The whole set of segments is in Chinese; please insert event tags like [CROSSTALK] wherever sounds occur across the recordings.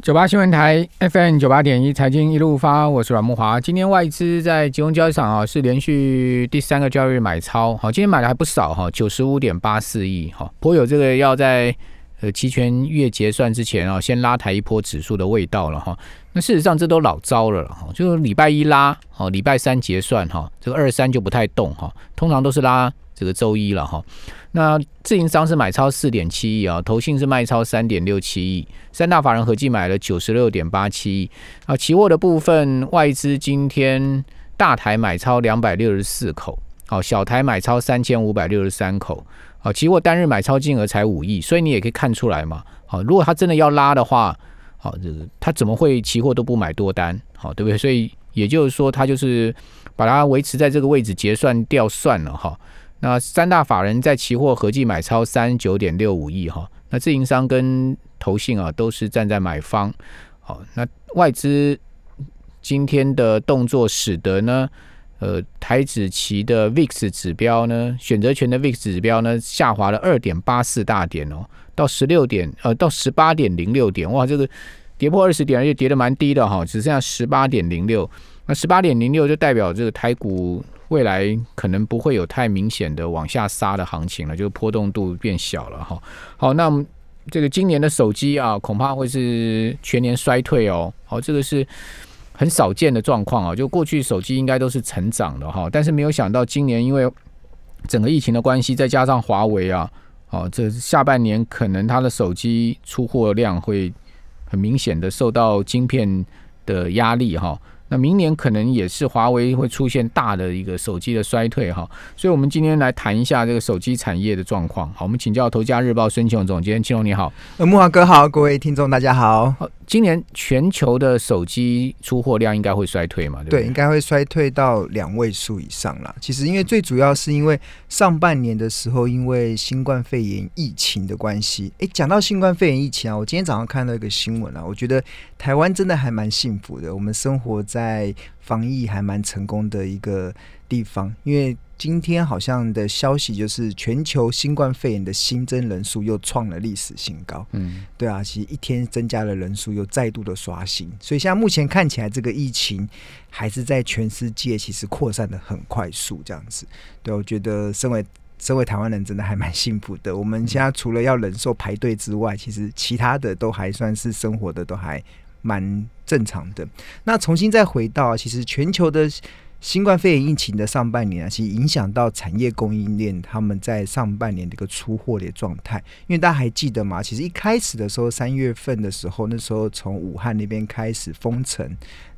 九八新闻台 FM 九八点一财经一路发，我是阮木华。今天外资在集中交易场啊，是连续第三个交易日买超，好，今天买的还不少哈，九十五点八四亿哈，颇有这个要在呃期权月结算之前啊，先拉抬一波指数的味道了哈。那事实上这都老招了哈，就是礼拜一拉，哦，礼拜三结算哈，这个二三就不太动哈，通常都是拉这个周一了哈。那自营商是买超四点七亿啊，投信是卖超三点六七亿，三大法人合计买了九十六点八七亿啊。期货的部分，外资今天大台买超两百六十四口，好，小台买超三千五百六十三口，好，期货单日买超金额才五亿，所以你也可以看出来嘛，好，如果他真的要拉的话，好，这个他怎么会期货都不买多单，好，对不对？所以也就是说，他就是把它维持在这个位置结算掉算了哈。那三大法人在期货合计买超三九点六五亿哈，那自营商跟投信啊都是站在买方，好，那外资今天的动作使得呢，呃，台子期的 VIX 指标呢，选择权的 VIX 指标呢下滑了二点八四大点哦，到十六点呃到十八点零六点，哇，这个跌破二十点，而且跌的蛮低的哈，只剩下十八点零六，那十八点零六就代表这个台股。未来可能不会有太明显的往下杀的行情了，就是波动度变小了哈。好，那这个今年的手机啊，恐怕会是全年衰退哦。好，这个是很少见的状况啊。就过去手机应该都是成长的哈，但是没有想到今年因为整个疫情的关系，再加上华为啊，哦，这下半年可能它的手机出货量会很明显的受到晶片的压力哈。那明年可能也是华为会出现大的一个手机的衰退哈，所以我们今天来谈一下这个手机产业的状况。好，我们请教《头家日报》孙庆荣总监，庆荣你好。呃，木华哥好，各位听众大家好。今年全球的手机出货量应该会衰退嘛？对，应该会衰退到两位数以上了。其实因为最主要是因为上半年的时候，因为新冠肺炎疫情的关系。哎，讲到新冠肺炎疫情啊，我今天早上看到一个新闻啊，我觉得台湾真的还蛮幸福的，我们生活在防疫还蛮成功的一个地方，因为。今天好像的消息就是，全球新冠肺炎的新增人数又创了历史新高。嗯，对啊，其实一天增加的人数又再度的刷新，所以现在目前看起来，这个疫情还是在全世界其实扩散的很快速，这样子。对，我觉得身为身为台湾人，真的还蛮幸福的。我们现在除了要忍受排队之外，其实其他的都还算是生活的都还蛮正常的。那重新再回到，其实全球的。新冠肺炎疫情的上半年啊，其实影响到产业供应链，他们在上半年的一个出货的状态。因为大家还记得吗？其实一开始的时候，三月份的时候，那时候从武汉那边开始封城，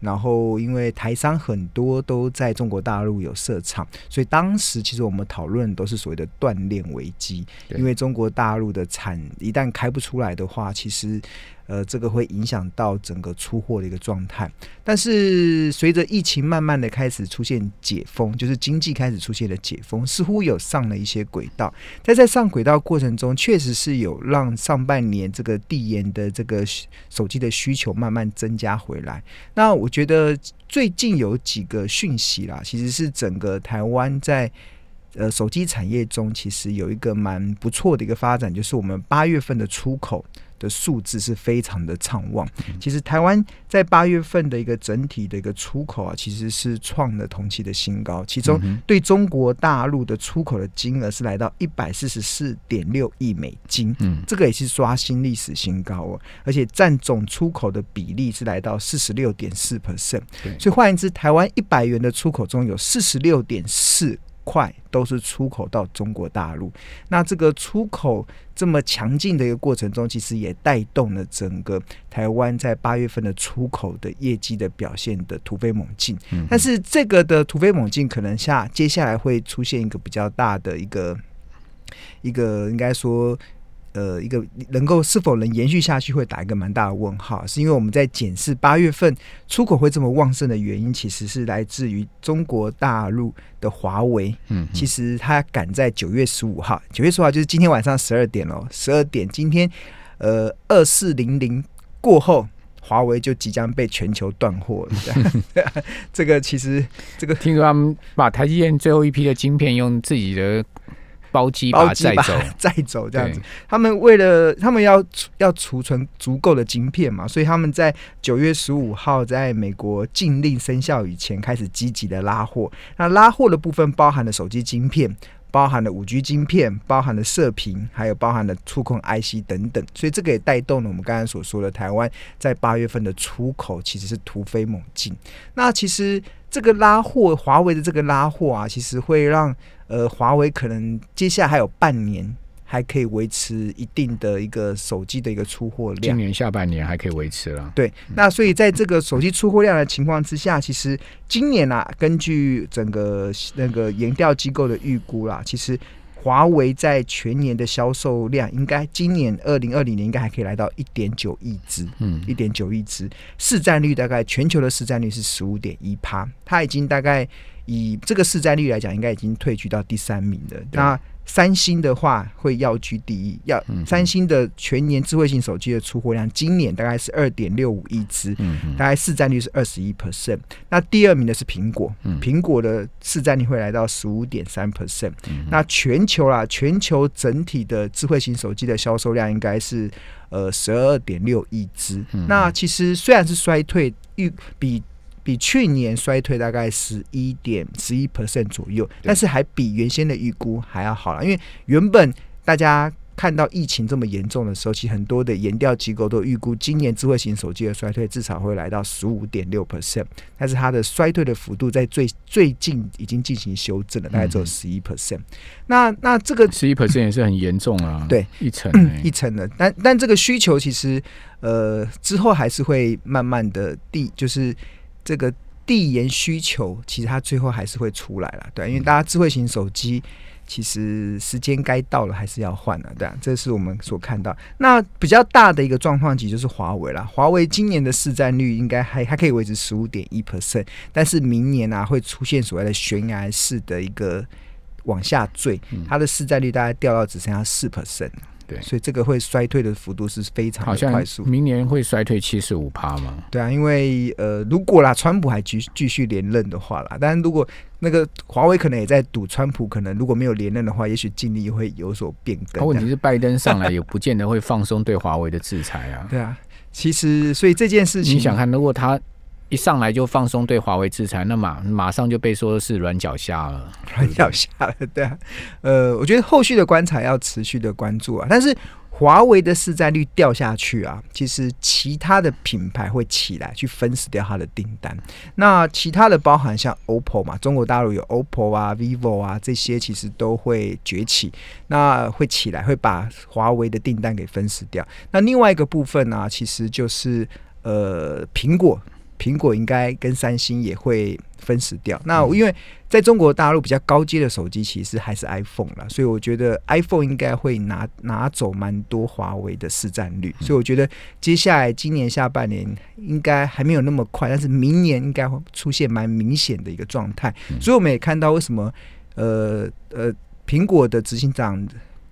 然后因为台商很多都在中国大陆有设厂，所以当时其实我们讨论都是所谓的断链危机。因为中国大陆的产一旦开不出来的话，其实。呃，这个会影响到整个出货的一个状态，但是随着疫情慢慢的开始出现解封，就是经济开始出现了解封，似乎有上了一些轨道。在在上轨道过程中，确实是有让上半年这个递延的这个手机的需求慢慢增加回来。那我觉得最近有几个讯息啦，其实是整个台湾在呃手机产业中，其实有一个蛮不错的一个发展，就是我们八月份的出口。的数字是非常的畅旺。其实台湾在八月份的一个整体的一个出口啊，其实是创了同期的新高。其中对中国大陆的出口的金额是来到一百四十四点六亿美金，嗯，这个也是刷新历史新高哦。而且占总出口的比例是来到四十六点四 percent。所以换言之，台湾一百元的出口中有四十六点四。块都是出口到中国大陆，那这个出口这么强劲的一个过程中，其实也带动了整个台湾在八月份的出口的业绩的表现的突飞猛进。但是这个的突飞猛进，可能下接下来会出现一个比较大的一个一个应该说。呃，一个能够是否能延续下去，会打一个蛮大的问号，是因为我们在检视八月份出口会这么旺盛的原因，其实是来自于中国大陆的华为。嗯，其实它赶在九月十五号，九月十五号就是今天晚上十二点喽，十二点今天呃二四零零过后，华为就即将被全球断货了。这 [LAUGHS] 个其实这个听说他们把台积电最后一批的晶片用自己的。包机把它载走，[LAUGHS] 载走这样子。他们为了他们要要储存足够的晶片嘛，所以他们在九月十五号在美国禁令生效以前开始积极的拉货。那拉货的部分包含了手机晶片。包含了五 G 晶片，包含了射频，还有包含了触控 IC 等等，所以这个也带动了我们刚才所说的台湾在八月份的出口其实是突飞猛进。那其实这个拉货，华为的这个拉货啊，其实会让呃华为可能接下来还有半年。还可以维持一定的一个手机的一个出货量，今年下半年还可以维持了。对，那所以在这个手机出货量的情况之下，其实今年啊，根据整个那个研调机构的预估啦，其实华为在全年的销售量，应该今年二零二零年应该还可以来到一点九亿只，嗯，一点九亿只，市占率大概全球的市占率是十五点一趴，它已经大概以这个市占率来讲，应该已经退居到第三名了。那三星的话会要居第一，要三星的全年智慧型手机的出货量，今年大概是二点六五亿只，大概市占率是二十一 percent。那第二名的是苹果，苹果的市占率会来到十五点三 percent。那全球啦，全球整体的智慧型手机的销售量应该是呃十二点六亿只。那其实虽然是衰退，预比。比去年衰退大概十一点十一 percent 左右，但是还比原先的预估还要好了。因为原本大家看到疫情这么严重的时候，其实很多的研调机构都预估今年智慧型手机的衰退至少会来到十五点六 percent，但是它的衰退的幅度在最最近已经进行修正了，大概只有十一 percent。那那这个十一 percent 也是很严重啊，对，一层 [CLEARS THROAT] 一层的。但但这个需求其实呃之后还是会慢慢的递，就是。这个递延需求，其实它最后还是会出来了，对，因为大家智慧型手机其实时间该到了，还是要换了，对，这是我们所看到。那比较大的一个状况，其实就是华为啦。华为今年的市占率应该还还可以维持十五点一 percent，但是明年啊会出现所谓的悬崖式的一个往下坠，它的市占率大概掉到只剩下四 percent。对，所以这个会衰退的幅度是非常的快速。明年会衰退七十五趴吗？对啊，因为呃，如果啦，川普还继继续连任的话啦，但是如果那个华为可能也在赌川普可能如果没有连任的话，也许尽力会有所变更。[LAUGHS] 问题是拜登上来 [LAUGHS] 也不见得会放松对华为的制裁啊。对啊，其实所以这件事情，你想看，如果他。一上来就放松对华为制裁，那马马上就被说是软脚虾了，软脚虾了，对啊。呃，我觉得后续的观察要持续的关注啊。但是华为的市占率掉下去啊，其实其他的品牌会起来去分食掉它的订单。那其他的包含像 OPPO 嘛，中国大陆有 OPPO 啊、vivo 啊这些，其实都会崛起，那会起来会把华为的订单给分食掉。那另外一个部分呢，其实就是呃苹果。苹果应该跟三星也会分食掉。那因为在中国大陆比较高阶的手机，其实还是 iPhone 了，所以我觉得 iPhone 应该会拿拿走蛮多华为的市占率。所以我觉得接下来今年下半年应该还没有那么快，但是明年应该会出现蛮明显的一个状态。所以我们也看到为什么呃呃苹果的执行长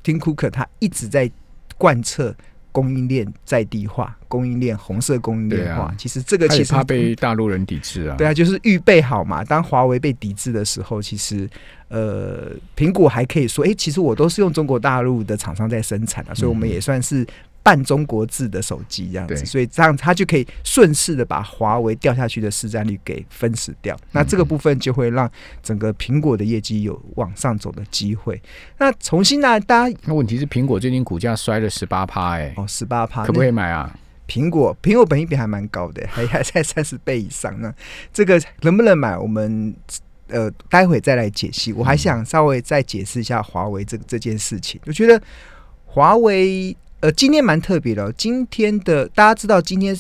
Tim Cook 他一直在贯彻。供应链在地化，供应链红色供应链化，其实这个其实怕被大陆人抵制啊。对啊，就是预备好嘛。当华为被抵制的时候，其实呃，苹果还可以说，哎，其实我都是用中国大陆的厂商在生产的，所以我们也算是。半中国制的手机这样子，所以这样它就可以顺势的把华为掉下去的市占率给分死掉。那这个部分就会让整个苹果的业绩有往上走的机会。那重新呢，大家那问题是苹果最近股价摔了十八趴，哎，哦，十八趴，可不可以买啊？苹果苹果本一比还蛮高的，还 [LAUGHS] 还在三十倍以上呢。这个能不能买？我们呃待会再来解析。我还想稍微再解释一下华为这这件事情。我觉得华为。呃，今天蛮特别的。今天的大家知道，今天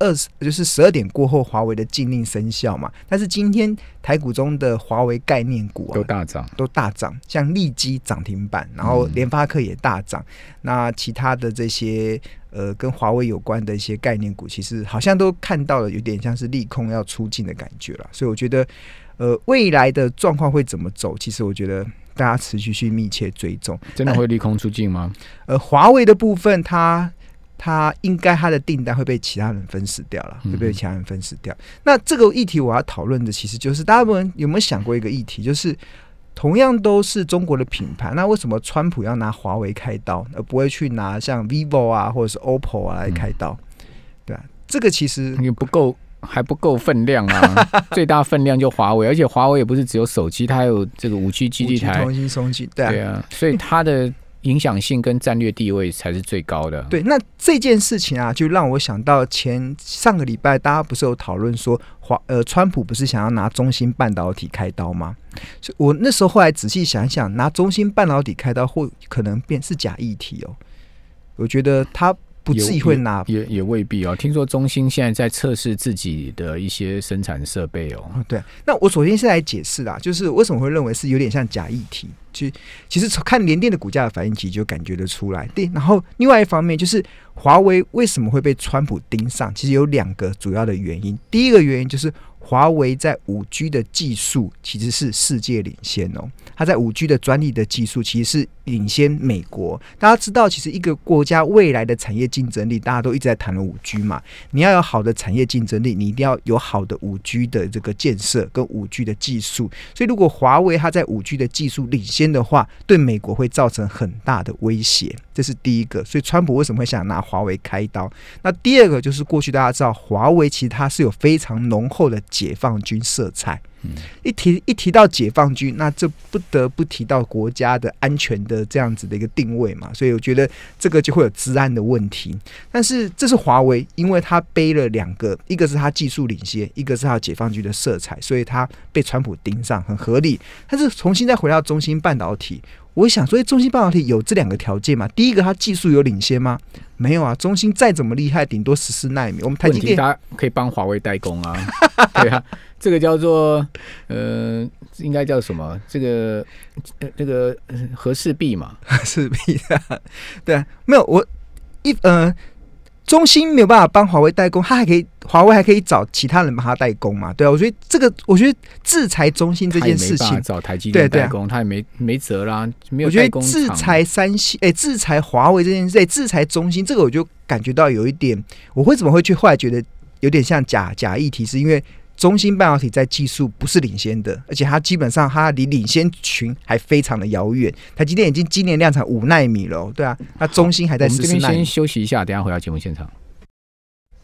二十就是十二点过后，华为的禁令生效嘛。但是今天台股中的华为概念股啊，都大涨，都大涨。像利基涨停板，然后联发科也大涨。那其他的这些呃跟华为有关的一些概念股，其实好像都看到了有点像是利空要出尽的感觉了。所以我觉得，呃，未来的状况会怎么走？其实我觉得。大家持续去密切追踪，真的会利空出尽吗？呃，华为的部分，它它应该它的订单会被其他人分食掉了，会被其他人分食掉。那这个议题我要讨论的，其实就是大家有没有想过一个议题，就是同样都是中国的品牌，那为什么川普要拿华为开刀，而不会去拿像 vivo 啊或者是 OPPO 啊来开刀？对啊，这个其实你不够，还不够分量啊！[LAUGHS] 最大分量就华为，而且华为也不是只有手机，它还有这个五 G 基地台，通信中心，对啊，所以它的。影响性跟战略地位才是最高的。对，那这件事情啊，就让我想到前上个礼拜，大家不是有讨论说，华呃，川普不是想要拿中芯半导体开刀吗？所以我那时候后来仔细想想，拿中芯半导体开刀，或可能变是假议题哦。我觉得他。不至于会拿，也也未必哦。听说中兴现在在测试自己的一些生产设备哦。对，那我首先是来解释啦，就是为什么会认为是有点像假议题。其实，其实看联电的股价的反应，其实就感觉得出来。对，然后另外一方面就是华为为什么会被川普盯上，其实有两个主要的原因。第一个原因就是。华为在五 G 的技术其实是世界领先哦，它在五 G 的专利的技术其实是领先美国。大家知道，其实一个国家未来的产业竞争力，大家都一直在谈论五 G 嘛。你要有好的产业竞争力，你一定要有好的五 G 的这个建设跟五 G 的技术。所以，如果华为它在五 G 的技术领先的话，对美国会造成很大的威胁。这是第一个。所以，川普为什么会想拿华为开刀？那第二个就是过去大家知道，华为其实它是有非常浓厚的。解放军色彩，一提一提到解放军，那这不得不提到国家的安全的这样子的一个定位嘛，所以我觉得这个就会有治安的问题。但是这是华为，因为它背了两个，一个是它技术领先，一个是它解放军的色彩，所以它被川普盯上，很合理。但是重新再回到中芯半导体。我想，所以中芯半导体有这两个条件嘛？第一个，它技术有领先吗？没有啊，中芯再怎么厉害，顶多十四纳米。我们台积电可以帮华为代工啊，[LAUGHS] 对啊，这个叫做呃，应该叫什么？这个呃，这个和氏璧嘛，和氏璧，[LAUGHS] 对啊，没有我一呃。中兴没有办法帮华为代工，他还可以，华为还可以找其他人帮他代工嘛？对啊，我觉得这个，我觉得制裁中兴这件事情，找台积电代工，他也没没辙啦。没有，我觉得制裁三星，哎，制裁华为这件事，哎，制裁中兴，这个我就感觉到有一点，我会怎么会去后来觉得有点像假假议题，是因为。中芯半导体在技术不是领先的，而且它基本上它离领先群还非常的遥远。台积电已经今年量产五纳米了，对啊，那中芯还在十四纳米。先休息一下，等下回到节目现场。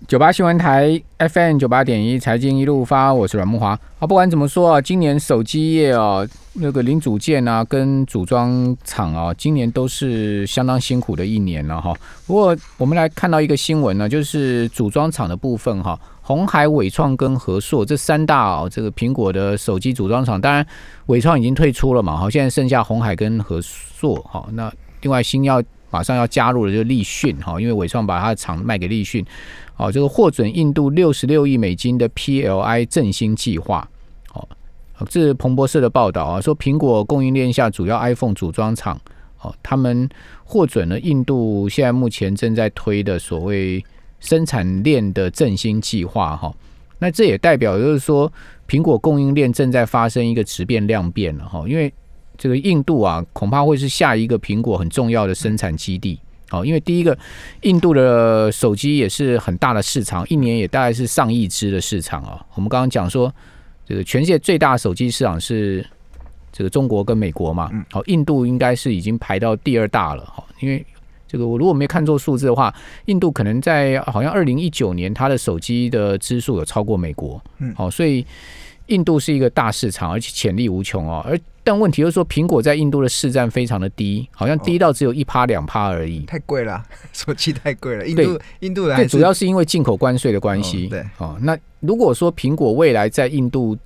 九八新闻台 FM 九八点一，财经一路发，我是阮木华。啊，不管怎么说啊，今年手机业啊，那个零组件啊，跟组装厂啊，今年都是相当辛苦的一年了哈。不过我们来看到一个新闻呢，就是组装厂的部分哈。红海、伟创跟和硕这三大哦，这个苹果的手机组装厂，当然伟创已经退出了嘛，好，现在剩下红海跟和硕，哈，那另外新要马上要加入的就是立讯，哈，因为伟创把它的厂卖给立讯，好，这个获准印度六十六亿美金的 PLI 振兴计划，好，这是彭博社的报道啊，说苹果供应链下主要 iPhone 组装厂，好，他们获准了印度现在目前正在推的所谓。生产链的振兴计划，哈，那这也代表就是说，苹果供应链正在发生一个质变量变了，哈，因为这个印度啊，恐怕会是下一个苹果很重要的生产基地，哦，因为第一个，印度的手机也是很大的市场，一年也大概是上亿只的市场啊。我们刚刚讲说，这个全世界最大手机市场是这个中国跟美国嘛，好，印度应该是已经排到第二大了，哈，因为。这个我如果没看错数字的话，印度可能在好像二零一九年，它的手机的支数有超过美国。嗯，好，所以印度是一个大市场，而且潜力无穷哦。而但问题就是说，苹果在印度的市占非常的低，好像低到只有一趴两趴而已。太贵了，[LAUGHS] 手机太贵了。印度印度对，主要是因为进口关税的关系。对，哦，那如果说苹果未来在印度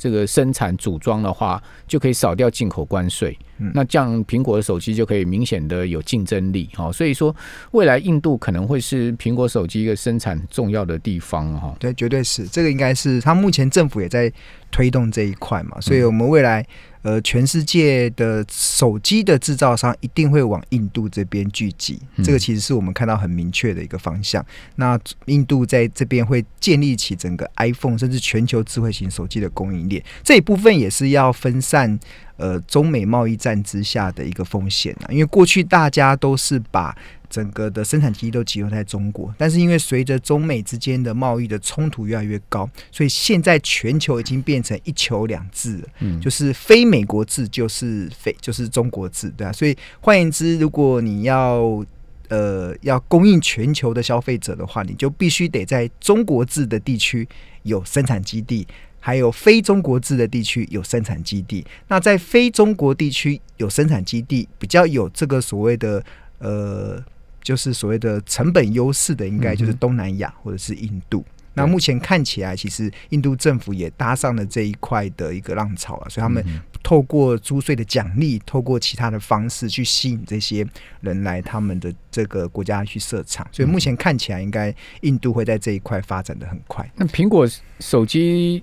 这个生产组装的话，就可以少掉进口关税。那这样苹果的手机就可以明显的有竞争力哈，所以说未来印度可能会是苹果手机一个生产重要的地方哈。对，绝对是这个应该是它目前政府也在推动这一块嘛，所以我们未来呃全世界的手机的制造商一定会往印度这边聚集，这个其实是我们看到很明确的一个方向。那印度在这边会建立起整个 iPhone 甚至全球智慧型手机的供应链，这一部分也是要分散。呃，中美贸易战之下的一个风险啊，因为过去大家都是把整个的生产基地都集中在中国，但是因为随着中美之间的贸易的冲突越来越高，所以现在全球已经变成一球两制了，嗯，就是非美国制就是非就是中国制，对啊，所以换言之，如果你要呃要供应全球的消费者的话，你就必须得在中国制的地区有生产基地。还有非中国制的地区有生产基地，那在非中国地区有生产基地，比较有这个所谓的呃，就是所谓的成本优势的，应该就是东南亚或者是印度。那目前看起来，其实印度政府也搭上了这一块的一个浪潮了，所以他们透过租税的奖励，透过其他的方式去吸引这些人来他们的这个国家去设厂。所以目前看起来，应该印度会在这一块发展的很快。那苹果手机。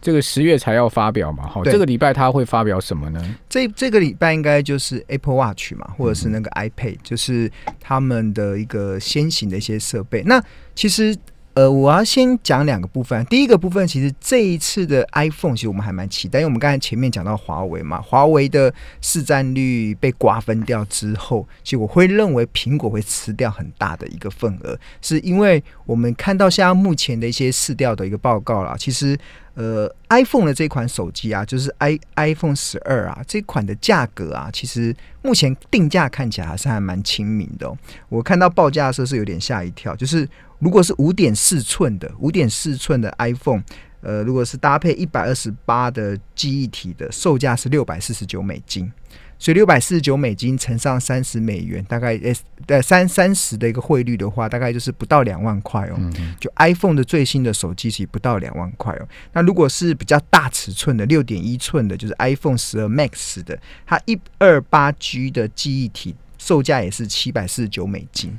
这个十月才要发表嘛，好，这个礼拜他会发表什么呢？这这个礼拜应该就是 Apple Watch 嘛，或者是那个 iPad，就是他们的一个先行的一些设备。那其实呃，我要先讲两个部分。第一个部分，其实这一次的 iPhone，其实我们还蛮期待，因为我们刚才前面讲到华为嘛，华为的市占率被瓜分掉之后，其实我会认为苹果会吃掉很大的一个份额，是因为我们看到现在目前的一些市调的一个报告啦，其实。呃，iPhone 的这款手机啊，就是 i iPhone 十二啊，这款的价格啊，其实目前定价看起来还是还蛮亲民的、哦。我看到报价的时候是有点吓一跳，就是如果是五点四寸的五点四寸的 iPhone，呃，如果是搭配一百二十八的记忆体的，售价是六百四十九美金。所以六百四十九美金乘上三十美元，大概呃呃三三十的一个汇率的话，大概就是不到两万块哦。嗯就 iPhone 的最新的手机其实不到两万块哦。那如果是比较大尺寸的六点一寸的，就是 iPhone 十二 Max 的，它一二八 G 的记忆体售价也是七百四十九美金。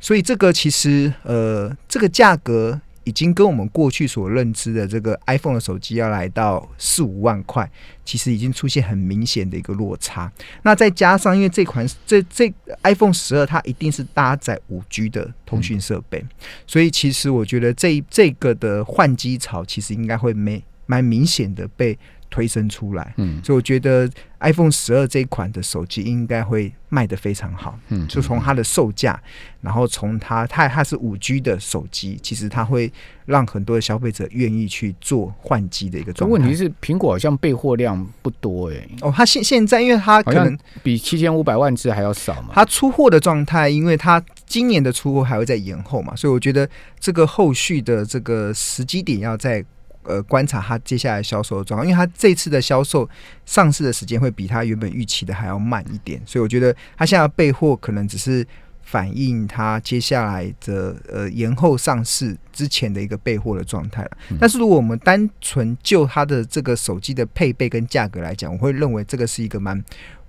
所以这个其实呃这个价格。已经跟我们过去所认知的这个 iPhone 的手机要来到四五万块，其实已经出现很明显的一个落差。那再加上，因为这款这这 iPhone 十二它一定是搭载五 G 的通讯设备，所以其实我觉得这这个的换机潮其实应该会没蛮明显的被推升出来。嗯所以我觉得 iPhone 十二这一款的手机应该会卖得非常好。嗯，就从它的售价，然后从它它它是五 G 的手机，其实它会让很多的消费者愿意去做换机的一个状态。问题是苹果好像备货量不多哎、哦，它现现在因为它可能比七千五百万只还要少嘛。它出货的状态，因为它今年的出货还会再延后嘛，所以我觉得这个后续的这个时机点要在。呃，观察它接下来销售的状况，因为它这次的销售上市的时间会比它原本预期的还要慢一点，所以我觉得它现在的备货可能只是反映它接下来的呃延后上市之前的一个备货的状态了。但是如果我们单纯就它的这个手机的配备跟价格来讲，我会认为这个是一个蛮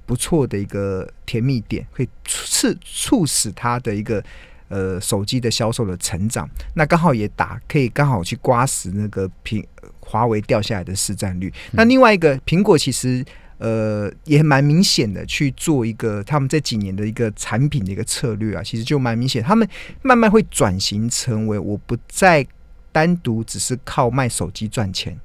不错的一个甜蜜点，可以促促使它的一个呃手机的销售的成长。那刚好也打可以刚好去刮死那个苹华为掉下来的市占率。那另外一个苹果其实。呃，也蛮明显的去做一个他们这几年的一个产品的一个策略啊，其实就蛮明显，他们慢慢会转型成为我不再单独只是靠卖手机赚钱，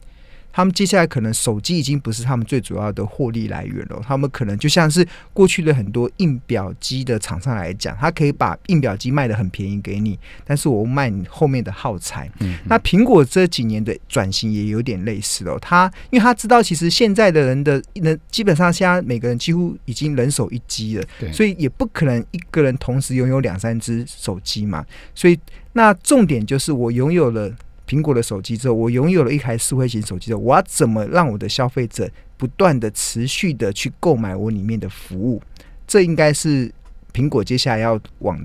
他们接下来可能手机已经不是他们最主要的获利来源了，他们可能就像是过去的很多印表机的厂商来讲，他可以把印表机卖的很便宜给你，但是我卖你后面的耗材。嗯，那苹果这几年的转型也有点类似哦，他因为他知道其实现在的人的人基本上现在每个人几乎已经人手一机了，所以也不可能一个人同时拥有两三只手机嘛。所以那重点就是我拥有了苹果的手机之后，我拥有了一台智慧型手机之后，我要怎么让我的消费者不断的持续的去购买我里面的服务？这应该是苹果接下来要往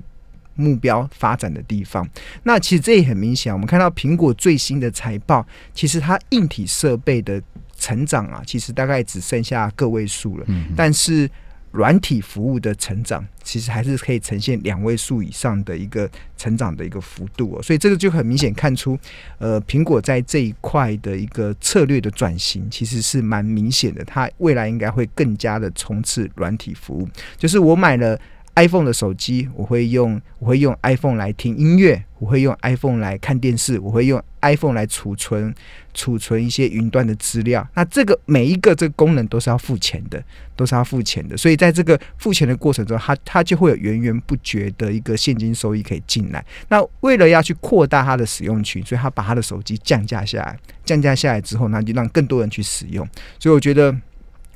目标发展的地方。那其实这也很明显，我们看到苹果最新的财报，其实它硬体设备的成长啊，其实大概只剩下个位数了。嗯，但是软体服务的成长，其实还是可以呈现两位数以上的一个成长的一个幅度哦，所以这个就很明显看出，呃，苹果在这一块的一个策略的转型，其实是蛮明显的，它未来应该会更加的冲刺软体服务，就是我买了。iPhone 的手机，我会用我会用 iPhone 来听音乐，我会用 iPhone 来看电视，我会用 iPhone 来储存储存一些云端的资料。那这个每一个这个功能都是要付钱的，都是要付钱的。所以在这个付钱的过程中，它它就会有源源不绝的一个现金收益可以进来。那为了要去扩大它的使用群，所以他把他的手机降价下来，降价下来之后，那就让更多人去使用。所以我觉得。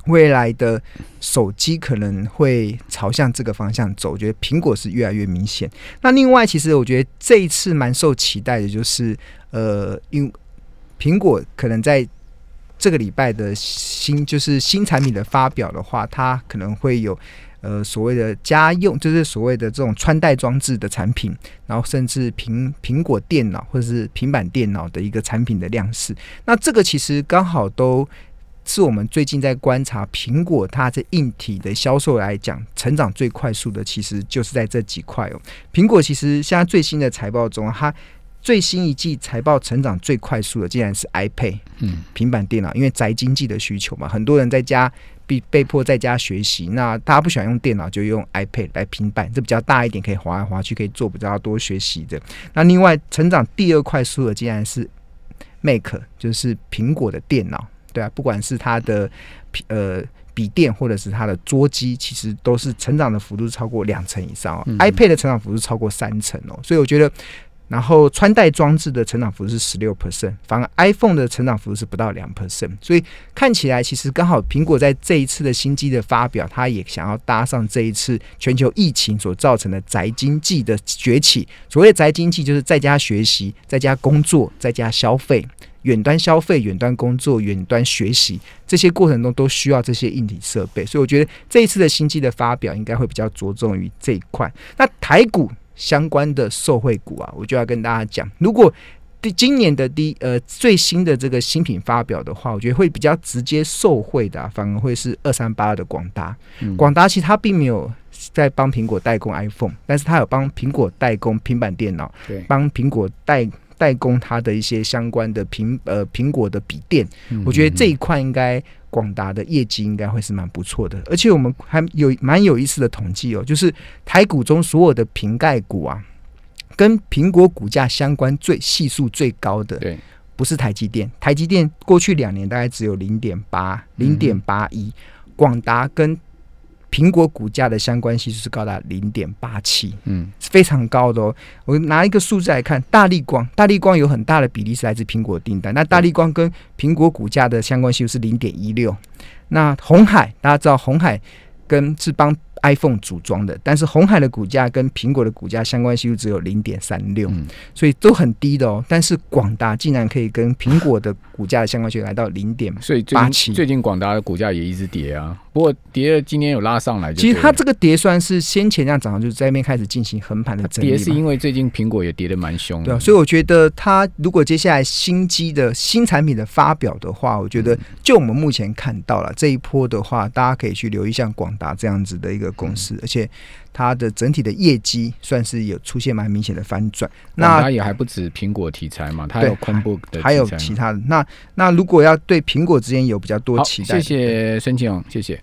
未来的手机可能会朝向这个方向走，我觉得苹果是越来越明显。那另外，其实我觉得这一次蛮受期待的，就是呃，因苹果可能在这个礼拜的新就是新产品的发表的话，它可能会有呃所谓的家用，就是所谓的这种穿戴装置的产品，然后甚至苹苹果电脑或者是平板电脑的一个产品的量式。那这个其实刚好都。是我们最近在观察苹果它这硬体的销售来讲，成长最快速的，其实就是在这几块哦。苹果其实现在最新的财报中，它最新一季财报成长最快速的，竟然是 iPad，嗯，平板电脑，因为宅经济的需求嘛，很多人在家被被迫在家学习，那大家不喜欢用电脑，就用 iPad 来平板，这比较大一点，可以滑来滑去，可以做比较多学习的。那另外成长第二快速的，竟然是 Mac，就是苹果的电脑。对啊，不管是它的呃笔电或者是它的桌机，其实都是成长的幅度超过两成以上哦。iPad 的成长幅度超过三成哦，所以我觉得，然后穿戴装置的成长幅度是十六 percent，反而 iPhone 的成长幅度是不到两 percent，所以看起来其实刚好苹果在这一次的新机的发表，它也想要搭上这一次全球疫情所造成的宅经济的崛起。所谓宅经济，就是在家学习、在家工作、在家消费。远端消费、远端工作、远端学习这些过程中都需要这些硬体设备，所以我觉得这一次的新机的发表应该会比较着重于这一块。那台股相关的受惠股啊，我就要跟大家讲，如果第今年的第呃最新的这个新品发表的话，我觉得会比较直接受惠的，反而会是二三八的广达。广达其实它并没有在帮苹果代工 iPhone，但是它有帮苹果代工平板电脑，对，帮苹果代。代工它的一些相关的苹呃苹果的笔电，我觉得这一块应该广达的业绩应该会是蛮不错的，而且我们还有蛮有意思的统计哦，就是台股中所有的瓶盖股啊，跟苹果股价相关最系数最高的，对，不是台积电，台积电过去两年大概只有零点八零点八一，广达跟。苹果股价的相关系数是高达零点八七，嗯，是非常高的哦。我拿一个数字来看，大力光，大力光有很大的比例是来自苹果订单。那大力光跟苹果股价的相关系数是零点一六。那红海，大家知道红海跟是帮。iPhone 组装的，但是红海的股价跟苹果的股价相关系数只有零点三六，所以都很低的哦。但是广达竟然可以跟苹果的股价的相关性来到零点八七，最近广达的股价也一直跌啊。不过跌了，今天有拉上来。其实它这个跌算是先前这样涨，就是在那边开始进行横盘的整理。跌是因为最近苹果也跌的蛮凶，对啊。所以我觉得它如果接下来新机的新产品的发表的话，我觉得就我们目前看到了这一波的话，大家可以去留意像广达这样子的一个。公司，而且它的整体的业绩算是有出现蛮明显的翻转。那它也还不止苹果题材嘛，它有昆布的，还有其他的。那那如果要对苹果之间有比较多期待，谢谢孙庆勇，谢谢。